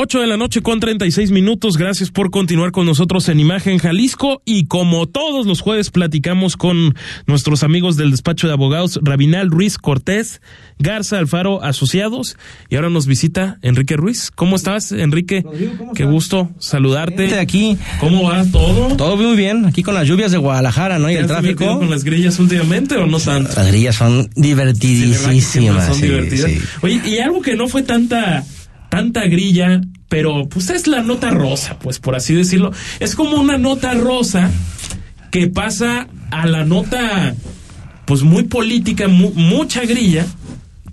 8 de la noche con 36 minutos. Gracias por continuar con nosotros en Imagen Jalisco. Y como todos los jueves, platicamos con nuestros amigos del despacho de abogados Rabinal Ruiz Cortés, Garza Alfaro Asociados. Y ahora nos visita Enrique Ruiz. ¿Cómo estás, Enrique? Qué gusto saludarte. aquí. ¿Cómo va todo? Todo muy bien. Aquí con las lluvias de Guadalajara, ¿no? Y el tráfico. con las grillas últimamente o no tanto? Las grillas son divertidísimas. son divertidas. Oye, y algo que no fue tanta tanta grilla, pero pues es la nota rosa, pues por así decirlo. Es como una nota rosa que pasa a la nota pues muy política, mucha grilla,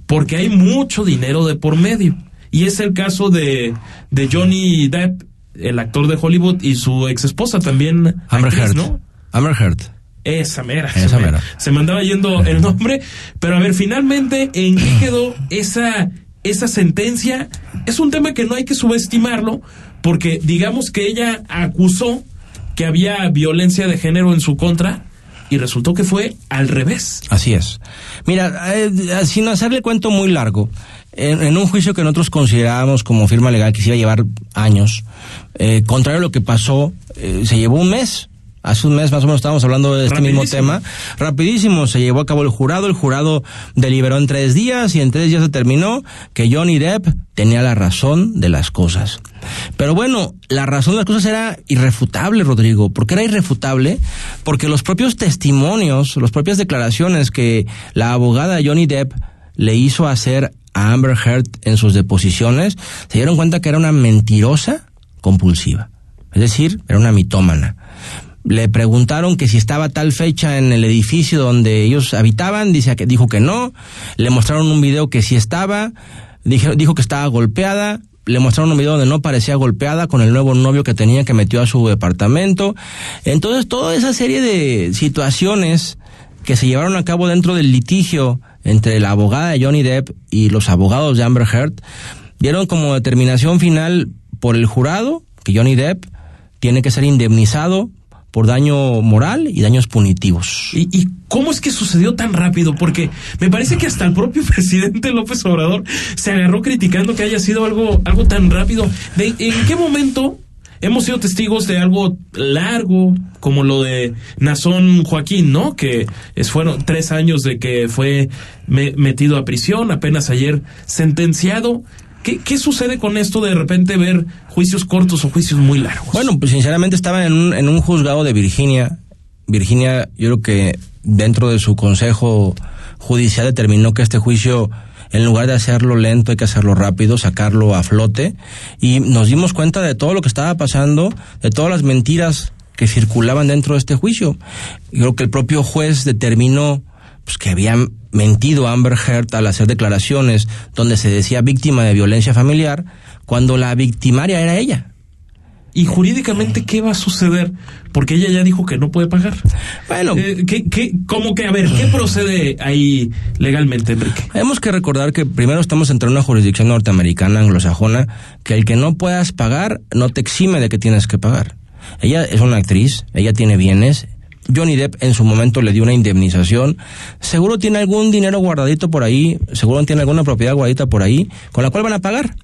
porque hay mucho dinero de por medio. Y es el caso de, de Johnny Depp, el actor de Hollywood, y su ex esposa también. Amber Heard. ¿no? Amber Heard. Esa mera. Esa mera. Se me andaba yendo el nombre. Pero a ver, finalmente, ¿en qué quedó esa esa sentencia es un tema que no hay que subestimarlo, porque digamos que ella acusó que había violencia de género en su contra y resultó que fue al revés. Así es. Mira, eh, sin hacerle cuento muy largo, en, un juicio que nosotros considerábamos como firma legal que se iba a llevar años, eh, contrario a lo que pasó, eh, se llevó un mes hace un mes más o menos estábamos hablando de este mismo tema. Rapidísimo, se llevó a cabo el jurado, el jurado deliberó en tres días y en tres días determinó que Johnny Depp tenía la razón de las cosas. Pero bueno, la razón de las cosas era irrefutable, Rodrigo. ¿Por qué era irrefutable? Porque los propios testimonios, las propias declaraciones que la abogada Johnny Depp le hizo hacer a Amber Heard en sus deposiciones, se dieron cuenta que era una mentirosa compulsiva. Es decir, era una mitómana le preguntaron que si estaba tal fecha en el edificio donde ellos habitaban, dice que dijo que no, le mostraron un video que sí estaba, dijo, dijo que estaba golpeada, le mostraron un video donde no parecía golpeada con el nuevo novio que tenía que metió a su departamento. Entonces, toda esa serie de situaciones que se llevaron a cabo dentro del litigio entre la abogada de Johnny Depp y los abogados de Amber Heard dieron como determinación final por el jurado que Johnny Depp tiene que ser indemnizado por daño moral y daños punitivos. ¿Y, cómo es que sucedió tan rápido? Porque me parece que hasta el propio presidente López Obrador se agarró criticando que haya sido algo, algo tan rápido. ¿En qué momento hemos sido testigos de algo largo, como lo de Nazón Joaquín, ¿no? Que es, fueron tres años de que fue metido a prisión, apenas ayer sentenciado. ¿Qué, sucede con esto de repente ver juicios cortos o juicios muy largos? Bueno, pues sinceramente estaba en un, en un juzgado de Virginia. Virginia, yo creo que dentro de su consejo judicial determinó que este juicio, en lugar de hacerlo lento, hay que hacerlo rápido, sacarlo a flote. Y nos dimos cuenta de todo lo que estaba pasando, de todas las mentiras que circulaban dentro de este juicio. Yo creo que el propio juez determinó pues, que habían mentido Amber Heard al hacer declaraciones donde se decía víctima de violencia familiar, cuando la victimaria era ella. ¿Y jurídicamente qué va a suceder? Porque ella ya dijo que no puede pagar. Bueno, eh, ¿qué, qué, cómo que, a ver, qué procede ahí legalmente, Enrique? Tenemos que recordar que primero estamos entre una jurisdicción norteamericana, anglosajona, que el que no puedas pagar no te exime de que tienes que pagar. Ella es una actriz, ella tiene bienes, Johnny Depp en su momento le dio una indemnización. Seguro tiene algún dinero guardadito por ahí, seguro tiene alguna propiedad guardadita por ahí, con la cual van a pagar.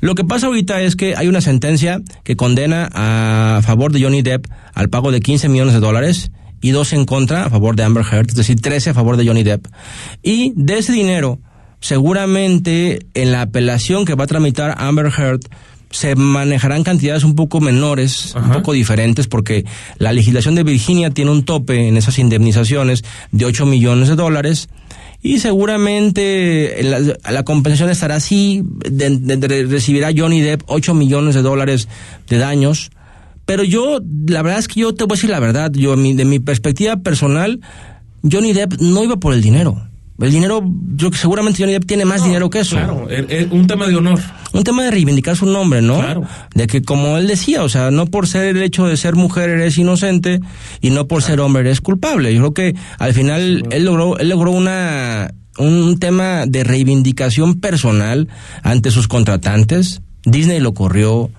Lo que pasa ahorita es que hay una sentencia que condena a favor de Johnny Depp al pago de 15 millones de dólares y dos en contra a favor de Amber Heard, es decir, 13 a favor de Johnny Depp. Y de ese dinero, seguramente en la apelación que va a tramitar Amber Heard, se manejarán cantidades un poco menores, un poco diferentes, porque la legislación de Virginia tiene un tope en esas indemnizaciones de 8 millones de dólares y seguramente la, compensación estará así, de, recibirá Johnny Depp 8 millones de dólares de daños. Pero yo, la verdad es que yo te voy a decir la verdad, yo de mi perspectiva personal, Johnny Depp no iba por el dinero. El dinero, yo que seguramente Johnny Depp tiene más dinero que eso. Claro, un tema de honor. Un tema de reivindicar su nombre, ¿no? Claro. De que como él decía, o sea, no por ser el hecho de ser mujer eres inocente y no por ser hombre eres culpable. Yo creo que al final él logró, él logró una un tema de reivindicación personal ante sus contratantes. Disney lo corrió,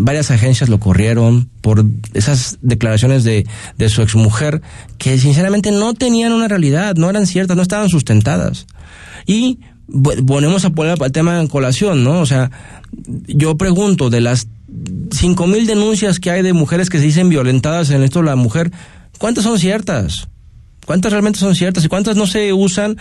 varias agencias lo corrieron por esas declaraciones de, de su exmujer que sinceramente no tenían una realidad, no eran ciertas, no estaban sustentadas. Y ponemos a poner el tema en colación, ¿no? O sea, yo pregunto, de las cinco mil denuncias que hay de mujeres que se dicen violentadas en esto la mujer, ¿cuántas son ciertas? ¿Cuántas realmente son ciertas y cuántas no se usan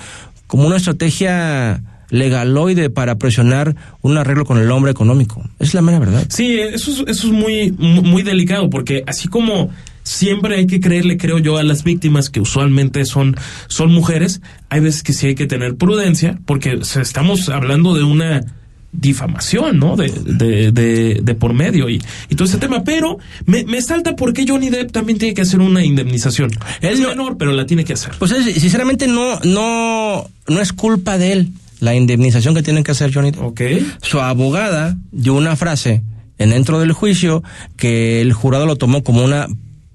como una estrategia legaloide para presionar un arreglo con el hombre económico? Es la mera verdad. Sí, eso es, eso es muy, muy delicado porque así como siempre hay que creerle, creo yo, a las víctimas que usualmente son, son mujeres. Hay veces que sí hay que tener prudencia porque estamos hablando de una difamación, ¿no? De, de, de, por medio y, y, todo ese tema. Pero me, me salta porque Johnny Depp también tiene que hacer una indemnización. Es menor, pero la tiene que hacer. Pues sinceramente no, no, no es culpa de él la indemnización que tiene que hacer Johnny Depp. Okay. Su abogada dio una frase en dentro del juicio que el jurado lo tomó como una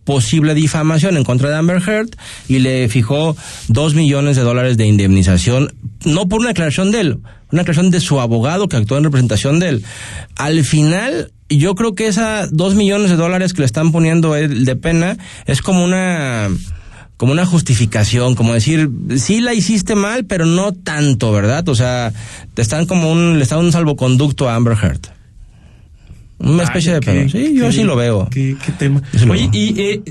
posible difamación en contra de Amber Heard y le fijó dos millones de dólares de indemnización, no por una declaración de él, una declaración de su abogado que actuó en representación de él. Al final, yo creo que esa dos millones de dólares que le están poniendo él de pena es como una como una justificación, como decir, sí la hiciste mal, pero no tanto, ¿verdad? O sea, te están como un, le están un salvoconducto a Amber Heard. Una especie de pedo. Sí, yo sí lo veo. Qué, tema. Oye, y eh,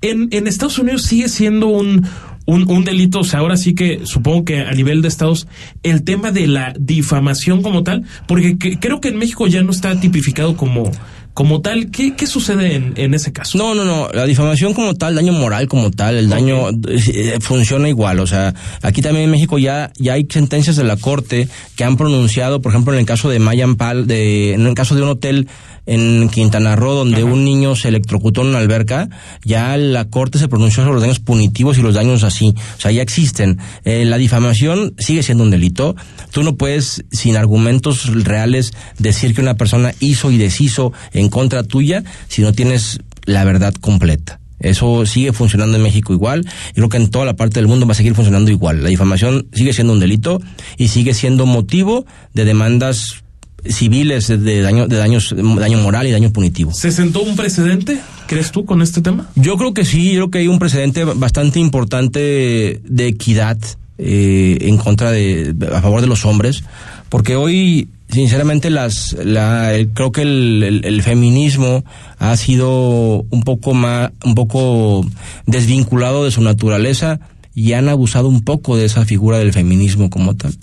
en, en Estados Unidos sigue siendo un, un, un, delito, o sea, ahora sí que supongo que a nivel de estados, el tema de la difamación como tal, porque creo que en México ya no está tipificado como, como tal, ¿qué, qué sucede en, en, ese caso? No, no, no. La difamación como tal, daño moral como tal, el daño eh, funciona igual. O sea, aquí también en México ya, ya hay sentencias de la corte que han pronunciado, por ejemplo, en el caso de Mayan Pal, de, en el caso de un hotel en Quintana Roo donde un niño se electrocutó en una alberca, ya la corte se pronunció sobre los daños punitivos y los daños así. O sea, ya existen. Eh, la difamación sigue siendo un delito. Tú no puedes, sin argumentos reales, decir que una persona hizo y deshizo en en contra tuya si no tienes la verdad completa. Eso sigue funcionando en México igual y creo que en toda la parte del mundo va a seguir funcionando igual. La difamación sigue siendo un delito y sigue siendo motivo de demandas civiles de daño de daños daño moral y daño punitivo. ¿Se sentó un precedente, crees tú, con este tema? Yo creo que sí, yo creo que hay un precedente bastante importante de equidad eh, en contra de a favor de los hombres, porque hoy sinceramente las la creo que el, el, feminismo ha sido un poco más un poco desvinculado de su naturaleza y han abusado un poco de esa figura del feminismo como tal.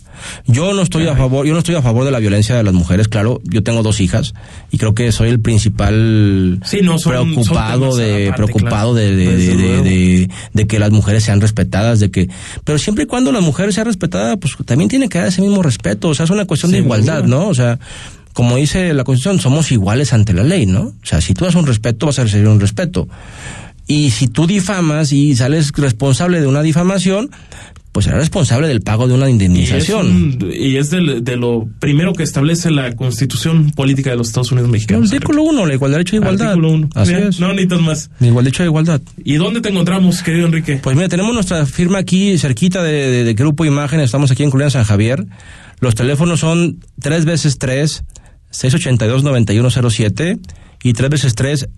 Yo no estoy a favor, yo no estoy a favor de la violencia de las mujeres, claro, yo tengo dos hijas y creo que soy el principal preocupado de preocupado de, de, de, que las mujeres sean respetadas, de que pero siempre y cuando la mujer sea respetada, pues también tiene que dar ese mismo respeto, o sea, es una cuestión de igualdad, ¿no? O sea, como dice la Constitución, somos iguales ante la ley, ¿no? O sea, si tú das un respeto, vas a recibir un respeto. Y si tú difamas y sales responsable de una difamación, pues será responsable del pago de una indemnización. Y es, de lo primero que establece la Constitución Política de los Estados Unidos Mexicanos. El artículo 1, la igualdad, derecho de igualdad. Artículo 1. Así es. No necesitas más. Igual derecho de igualdad. ¿Y dónde te encontramos, querido Enrique? Pues mira, tenemos nuestra firma aquí cerquita de, de, Grupo Imagen, estamos aquí en Julián San Javier. Los teléfonos son tres veces tres, 682-9107 y tres veces tres,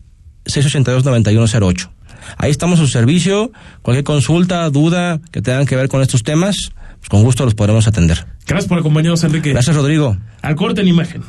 682-9108. Ahí estamos a su servicio. Cualquier consulta, duda que tengan que ver con estos temas, pues con gusto los podremos atender. Gracias por acompañarnos, Enrique. Gracias, Rodrigo. Al corte en imagen.